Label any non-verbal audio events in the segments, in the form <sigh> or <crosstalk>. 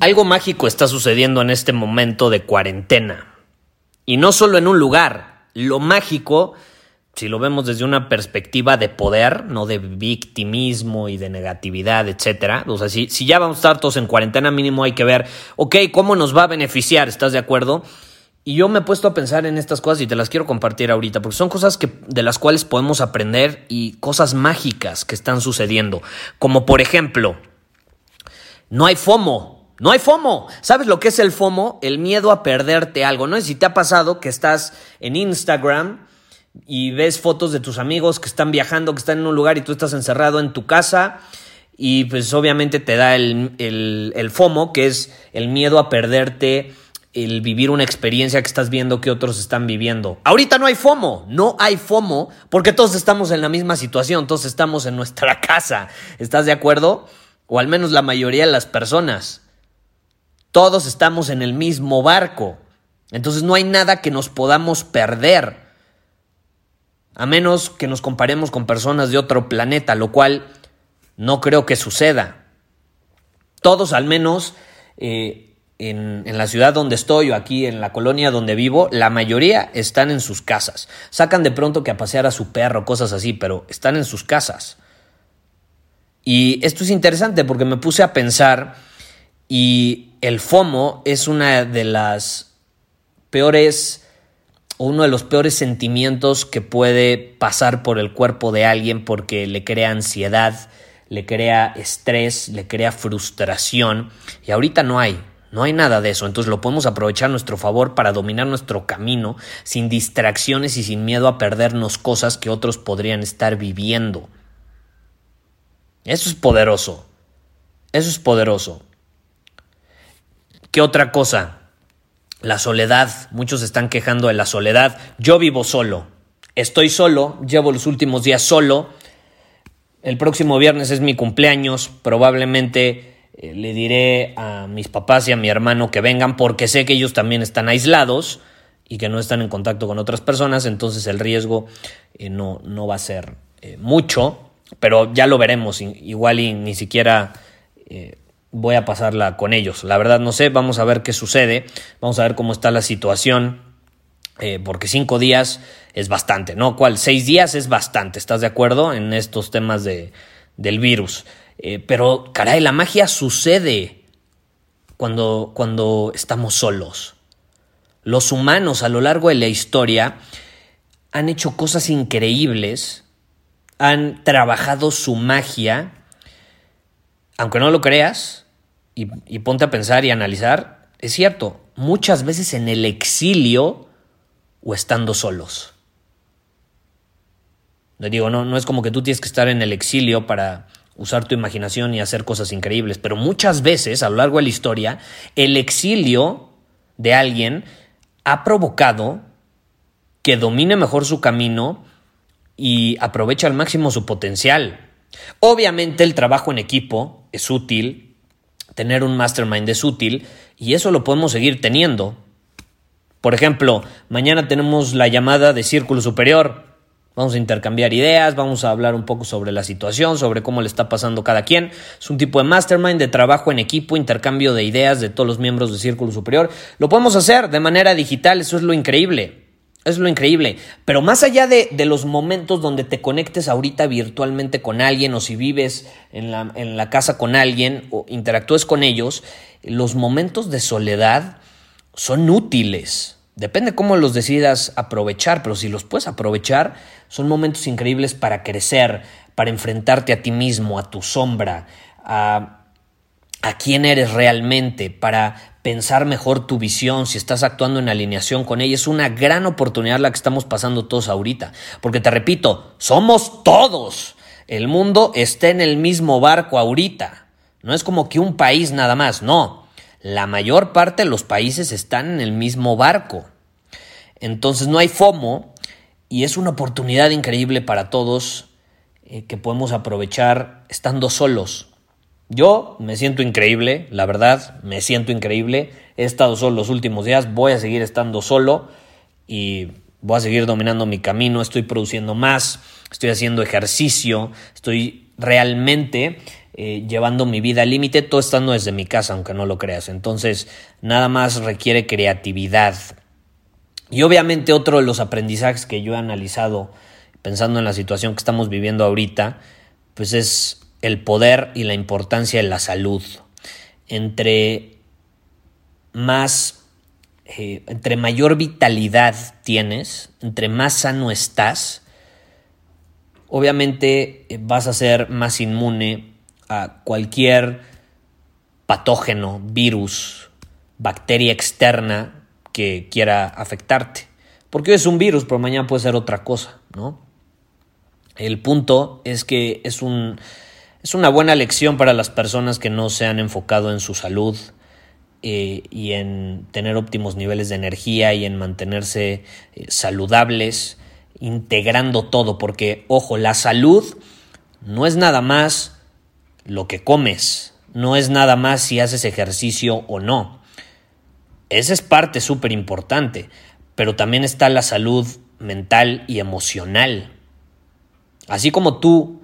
Algo mágico está sucediendo en este momento de cuarentena. Y no solo en un lugar. Lo mágico, si lo vemos desde una perspectiva de poder, no de victimismo y de negatividad, etc. O sea, si, si ya vamos a estar todos en cuarentena mínimo hay que ver, ok, ¿cómo nos va a beneficiar? ¿Estás de acuerdo? Y yo me he puesto a pensar en estas cosas y te las quiero compartir ahorita, porque son cosas que, de las cuales podemos aprender y cosas mágicas que están sucediendo. Como por ejemplo, no hay FOMO. No hay FOMO. ¿Sabes lo que es el FOMO? El miedo a perderte algo. No si te ha pasado que estás en Instagram y ves fotos de tus amigos que están viajando, que están en un lugar y tú estás encerrado en tu casa y pues obviamente te da el, el FOMO, que es el miedo a perderte el vivir una experiencia que estás viendo que otros están viviendo. Ahorita no hay FOMO, no hay FOMO porque todos estamos en la misma situación, todos estamos en nuestra <laughs> casa. ¿Estás de acuerdo? O al menos la mayoría de las personas. Todos estamos en el mismo barco. Entonces no hay nada que nos podamos perder. A menos que nos comparemos con personas de otro planeta, lo cual no creo que suceda. Todos al menos eh, en, en, la ciudad donde estoy o aquí en la colonia donde vivo, la mayoría están en sus casas. Sacan de pronto que a pasear a su perro, cosas así, pero están en sus casas. Y esto es interesante porque me puse a pensar y el FOMO es una de las peores uno de los peores sentimientos que puede pasar por el cuerpo de alguien porque le crea ansiedad, le crea estrés, le crea frustración y ahorita no hay. No hay nada de eso, entonces lo podemos aprovechar a nuestro favor para dominar nuestro camino sin distracciones y sin miedo a perdernos cosas que otros podrían estar viviendo. Eso es poderoso. Eso es poderoso. ¿Qué otra cosa? La soledad. Muchos están quejando de la soledad. Yo vivo solo. Estoy solo. Llevo los últimos días solo. El próximo viernes es mi cumpleaños. Probablemente eh, le diré a mis papás y a mi hermano que vengan porque sé que ellos también están aislados y que no están en contacto con otras personas. Entonces el riesgo eh, no, no, va a ser eh, mucho. Pero ya lo veremos. Igual y ni siquiera voy a pasarla con ellos. La verdad no sé, vamos a ver qué sucede, vamos a ver cómo está la situación, eh, porque cinco días es bastante, ¿no? ¿Cuál? Seis días es bastante, ¿estás de acuerdo? En estos temas de, del virus. Eh, pero, caray, la magia sucede cuando, cuando estamos solos. Los humanos a lo largo de la historia han hecho cosas increíbles, han trabajado su magia aunque no lo creas, y, ponte a pensar y analizar, es cierto, muchas veces en el exilio o estando solos. No digo, no, no es como que tú tienes que estar en el exilio para usar tu imaginación y hacer cosas increíbles, pero muchas veces a lo largo de la historia, el exilio de alguien ha provocado que domine mejor su camino y aproveche al máximo su potencial. Obviamente el trabajo en equipo es útil, tener un mastermind es útil y eso lo podemos seguir teniendo. Por ejemplo, mañana tenemos la llamada de Círculo Superior. Vamos a intercambiar ideas, vamos a hablar un poco sobre la situación, sobre cómo le está pasando cada quien. Es un tipo de mastermind, de trabajo en equipo, intercambio de ideas de todos los miembros de Círculo Superior. Lo podemos hacer de manera digital, eso es lo increíble. Es lo increíble. Pero más allá de, los momentos donde te conectes ahorita virtualmente con alguien o si vives en la, en la casa con alguien o interactúes con ellos, los momentos de soledad son útiles. Depende cómo los decidas aprovechar, pero si los puedes aprovechar, son momentos increíbles para crecer, para enfrentarte a ti mismo, a tu sombra, a, a quién eres realmente, para pensar mejor tu visión, si estás actuando en alineación con ella. Es una gran oportunidad la que estamos pasando todos ahorita. Porque te repito, somos todos. El mundo está en el mismo barco ahorita. No es como que un país nada más, no. La mayor parte de los países están en el mismo barco. Entonces no hay FOMO y es una oportunidad increíble para todos eh, que podemos aprovechar estando solos. Yo me siento increíble, la verdad, me siento increíble. He estado solo los últimos días, voy a seguir estando solo y voy a seguir dominando mi camino, estoy produciendo más, estoy haciendo ejercicio, estoy realmente eh, llevando mi vida al límite, todo estando desde mi casa, aunque no lo creas. Entonces, nada más requiere creatividad. Y obviamente otro de los aprendizajes que yo he analizado pensando en la situación que estamos viviendo ahorita, pues es el poder y la importancia de la salud. Entre más, eh, entre mayor vitalidad tienes, entre más sano estás, obviamente eh, vas a ser más inmune a cualquier patógeno, virus, bacteria externa que quiera afectarte. Porque hoy es un virus, pero mañana puede ser otra cosa, ¿no? El punto es que es un es una buena lección para las personas que no se han enfocado en su salud eh, y en tener óptimos niveles de energía y en mantenerse eh, saludables, integrando todo, porque, ojo, la salud no es nada más lo que comes, no es nada más si haces ejercicio o no. Esa es parte súper importante, pero también está la salud mental y emocional. Así como tú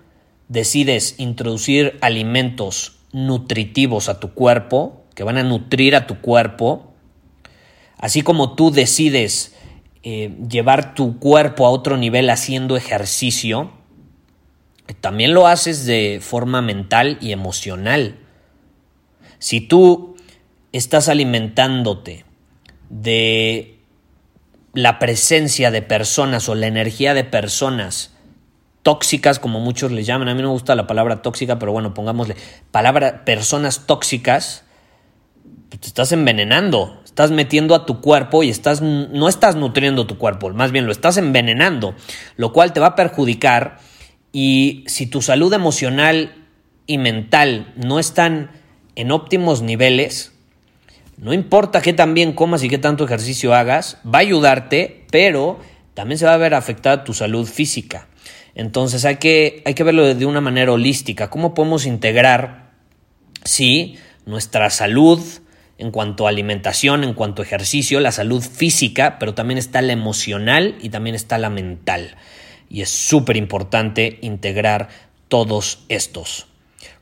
decides introducir alimentos nutritivos a tu cuerpo, que van a nutrir a tu cuerpo, así como tú decides eh, llevar tu cuerpo a otro nivel haciendo ejercicio, también lo haces de forma mental y emocional. Si tú estás alimentándote de la presencia de personas o la energía de personas tóxicas, como muchos les llaman. A mí no me gusta la palabra tóxica, pero bueno, pongámosle palabra personas tóxicas. Pues te estás envenenando, estás metiendo a tu cuerpo y estás no estás nutriendo tu cuerpo, más bien lo estás envenenando, lo cual te va a perjudicar y si tu salud emocional y mental no están en óptimos niveles, no importa qué tan bien comas y qué tanto ejercicio hagas, va a ayudarte, pero también se va a ver afectada tu salud física. Entonces hay que, hay que verlo de una manera holística. ¿Cómo podemos integrar, sí, nuestra salud en cuanto a alimentación, en cuanto a ejercicio, la salud física, pero también está la emocional y también está la mental. Y es súper importante integrar todos estos.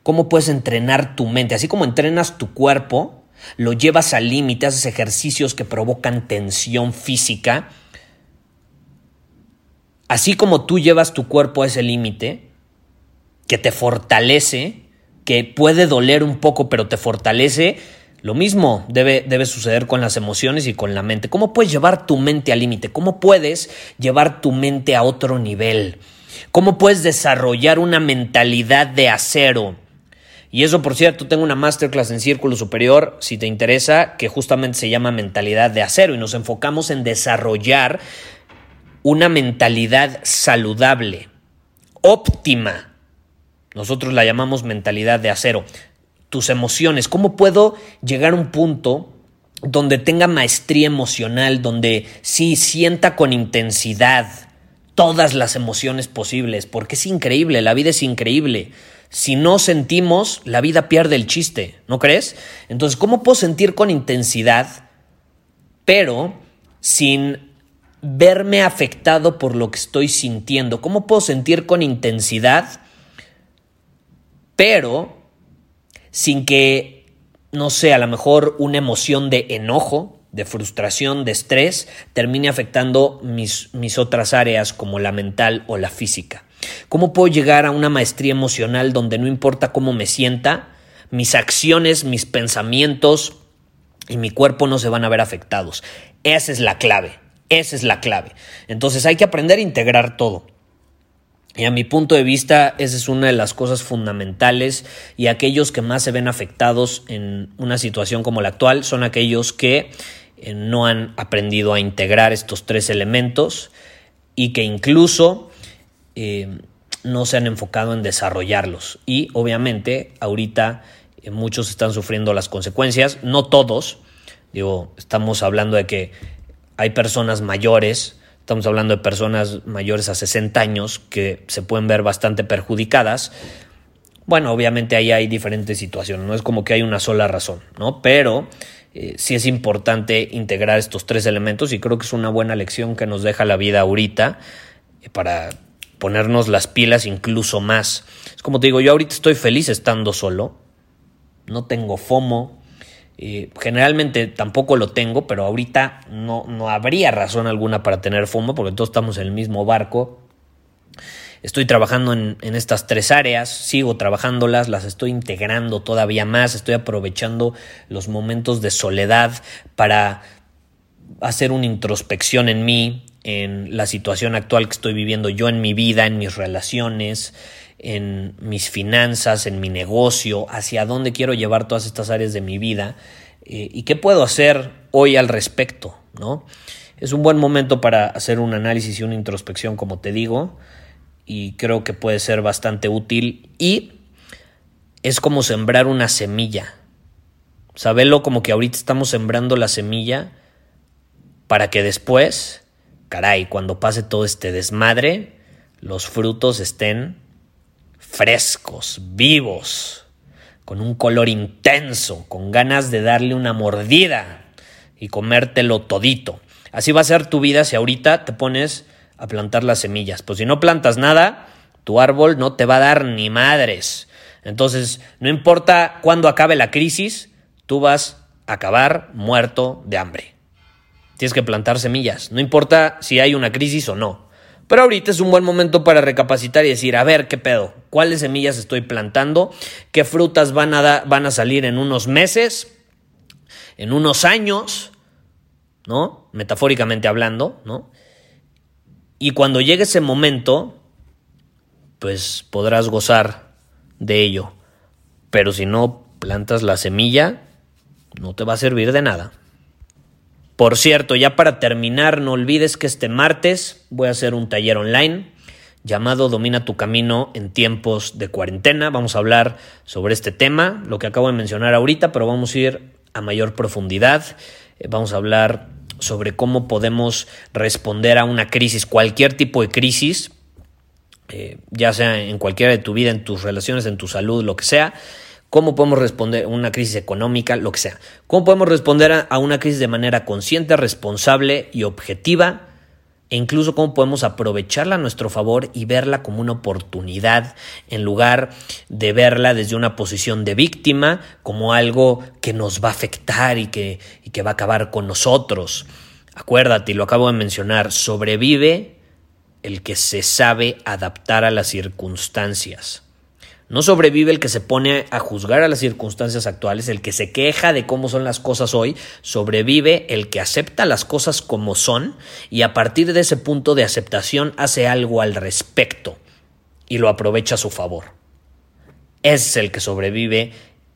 ¿Cómo puedes entrenar tu mente? Así como entrenas tu cuerpo, lo llevas al límite, haces ejercicios que provocan tensión física, Así como tú llevas tu cuerpo a ese límite, que te fortalece, que puede doler un poco, pero te fortalece, lo mismo debe, debe, suceder con las emociones y con la mente. ¿Cómo puedes llevar tu mente al límite? ¿Cómo puedes llevar tu mente a otro nivel? ¿Cómo puedes desarrollar una mentalidad de acero? Y eso, por cierto, tengo una masterclass en Círculo Superior, si te interesa, que justamente se llama Mentalidad de Acero y nos enfocamos en desarrollar una mentalidad saludable, óptima. Nosotros la llamamos mentalidad de acero. Tus emociones, ¿cómo puedo llegar a un punto donde tenga maestría emocional, donde sí sienta con intensidad todas las emociones posibles? Porque es increíble, la vida es increíble. Si no sentimos, la vida pierde el chiste, ¿no crees? Entonces, ¿cómo puedo sentir con intensidad, pero sin verme afectado por lo que estoy sintiendo? ¿Cómo puedo sentir con intensidad, pero sin que, no sé, a lo mejor una emoción de enojo, de frustración, de estrés, termine afectando mis, mis otras áreas como la mental o la física? ¿Cómo puedo llegar a una maestría emocional donde no importa cómo me sienta, mis acciones, mis pensamientos, y mi cuerpo no se van a ver afectados. Esa es la clave, esa es la clave. Entonces hay que aprender a integrar todo. Y a mi punto de vista, esa es una de las cosas fundamentales y aquellos que más se ven afectados en una situación como la actual son aquellos que eh, no han aprendido a integrar estos tres elementos y que incluso eh, no se han enfocado en desarrollarlos. Y obviamente ahorita eh, muchos están sufriendo las consecuencias, no todos, digo, estamos hablando de que hay personas mayores, Estamos hablando de personas mayores a 60 años que se pueden ver bastante perjudicadas. Bueno, obviamente ahí hay diferentes situaciones, no es como que hay una sola razón, ¿no? Pero eh, sí es importante integrar estos tres elementos y creo que es una buena lección que nos deja la vida ahorita eh, para ponernos las pilas incluso más. Es como te digo, yo ahorita estoy feliz estando solo, no tengo FOMO, generalmente tampoco lo tengo, pero ahorita no, no habría razón alguna para tener FOMO porque todos estamos en el mismo barco. Estoy trabajando en, en, estas tres áreas, sigo trabajándolas, las estoy integrando todavía más, estoy aprovechando los momentos de soledad para hacer una introspección en mí, en la situación actual que estoy viviendo yo en mi vida, en mis relaciones, en mis finanzas, en mi negocio, hacia dónde quiero llevar todas estas áreas de mi vida eh, y qué puedo hacer hoy al respecto, ¿no? Es un buen momento para hacer un análisis y una introspección, como te digo, y creo que puede ser bastante útil y es como sembrar una semilla. Sabelo como que ahorita estamos sembrando la semilla para que después, caray, cuando pase todo este desmadre, los frutos estén frescos, vivos, con un color intenso, con ganas de darle una mordida y comértelo todito. Así va a ser tu vida si ahorita te pones a plantar las semillas. Pues si no plantas nada, tu árbol no te va a dar ni madres. Entonces, no importa cuándo acabe la crisis, tú vas a acabar muerto de hambre. Tienes que plantar semillas, no importa si hay una crisis o no. Pero ahorita es un buen momento para recapacitar y decir, a ver, ¿qué pedo? ¿Cuáles semillas estoy plantando? ¿Qué frutas van a, van a salir en unos meses? ¿En unos años? ¿No? Metafóricamente hablando, ¿no? Y cuando llegue ese momento, pues podrás gozar de ello. Pero si no plantas la semilla, no te va a servir de nada. Por cierto, ya para terminar, no olvides que este martes voy a hacer un taller online llamado Domina tu camino en tiempos de cuarentena. Vamos a hablar sobre este tema, lo que acabo de mencionar ahorita, pero vamos a ir a mayor profundidad. Eh, vamos a hablar sobre cómo podemos responder a una crisis, cualquier tipo de crisis, eh, ya sea en cualquiera de tu vida, en tus relaciones, en tu salud, lo que sea cómo podemos responder a una crisis económica, lo que sea. Cómo podemos responder a una crisis de manera consciente, responsable y objetiva. E incluso cómo podemos aprovecharla a nuestro favor y verla como una oportunidad en lugar de verla desde una posición de víctima, como algo que nos va a afectar y que, y que va a acabar con nosotros. Acuérdate, y lo acabo de mencionar, sobrevive el que se sabe adaptar a las circunstancias. No sobrevive el que se pone a juzgar a las circunstancias actuales, el que se queja de cómo son las cosas hoy, sobrevive el que acepta las cosas como son y a partir de ese punto de aceptación hace algo al respecto y lo aprovecha a su favor. Ese es el que sobrevive,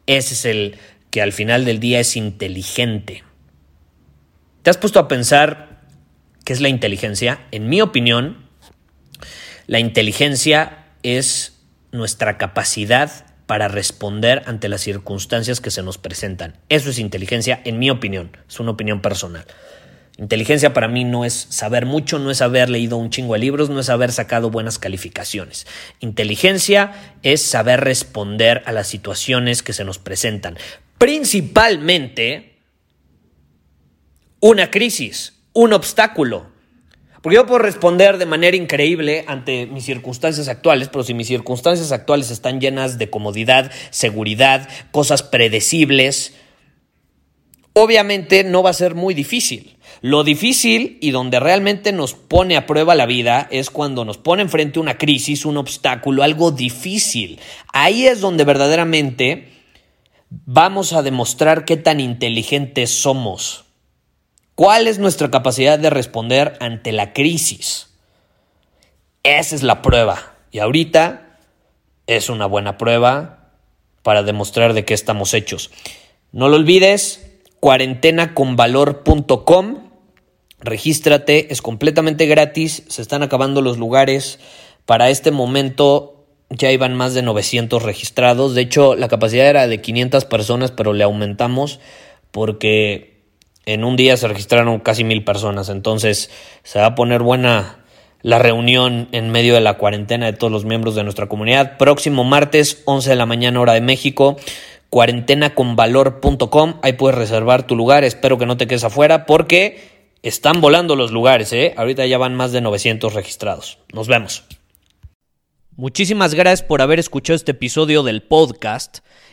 ese es el que al final del día es inteligente. ¿Te has puesto a pensar qué es la inteligencia? En mi opinión, la inteligencia es nuestra capacidad para responder ante las circunstancias que se nos presentan. Eso es inteligencia, en mi opinión, es una opinión personal. Inteligencia para mí no es saber mucho, no es haber leído un chingo de libros, no es haber sacado buenas calificaciones. Inteligencia es saber responder a las situaciones que se nos presentan. Principalmente una crisis, un obstáculo, porque yo puedo responder de manera increíble ante mis circunstancias actuales, pero si mis circunstancias actuales están llenas de comodidad, seguridad, cosas predecibles, obviamente no va a ser muy difícil. Lo difícil y donde realmente nos pone a prueba la vida es cuando nos pone enfrente una crisis, un obstáculo, algo difícil. Ahí es donde verdaderamente Vamos a demostrar qué tan inteligentes somos. ¿Cuál es nuestra capacidad de responder ante la crisis? Esa es la prueba. Y ahorita es una buena prueba para demostrar de qué estamos hechos. No lo olvides, cuarentenaconvalor.com. Regístrate, es completamente gratis, se están acabando los lugares. Para este momento ya iban más de 900 registrados. De hecho, la capacidad era de 500 personas, pero le aumentamos porque en un día se registraron casi mil personas. Entonces se va a poner buena la reunión en medio de la cuarentena de todos los miembros de nuestra comunidad. Próximo martes, 11 de la mañana hora de México, cuarentenaconvalor.com. Ahí puedes reservar tu lugar. Espero que no te quedes afuera porque están volando los lugares. ¿eh? Ahorita ya van más de 900 registrados. Nos vemos. Muchísimas gracias por haber escuchado este episodio del podcast.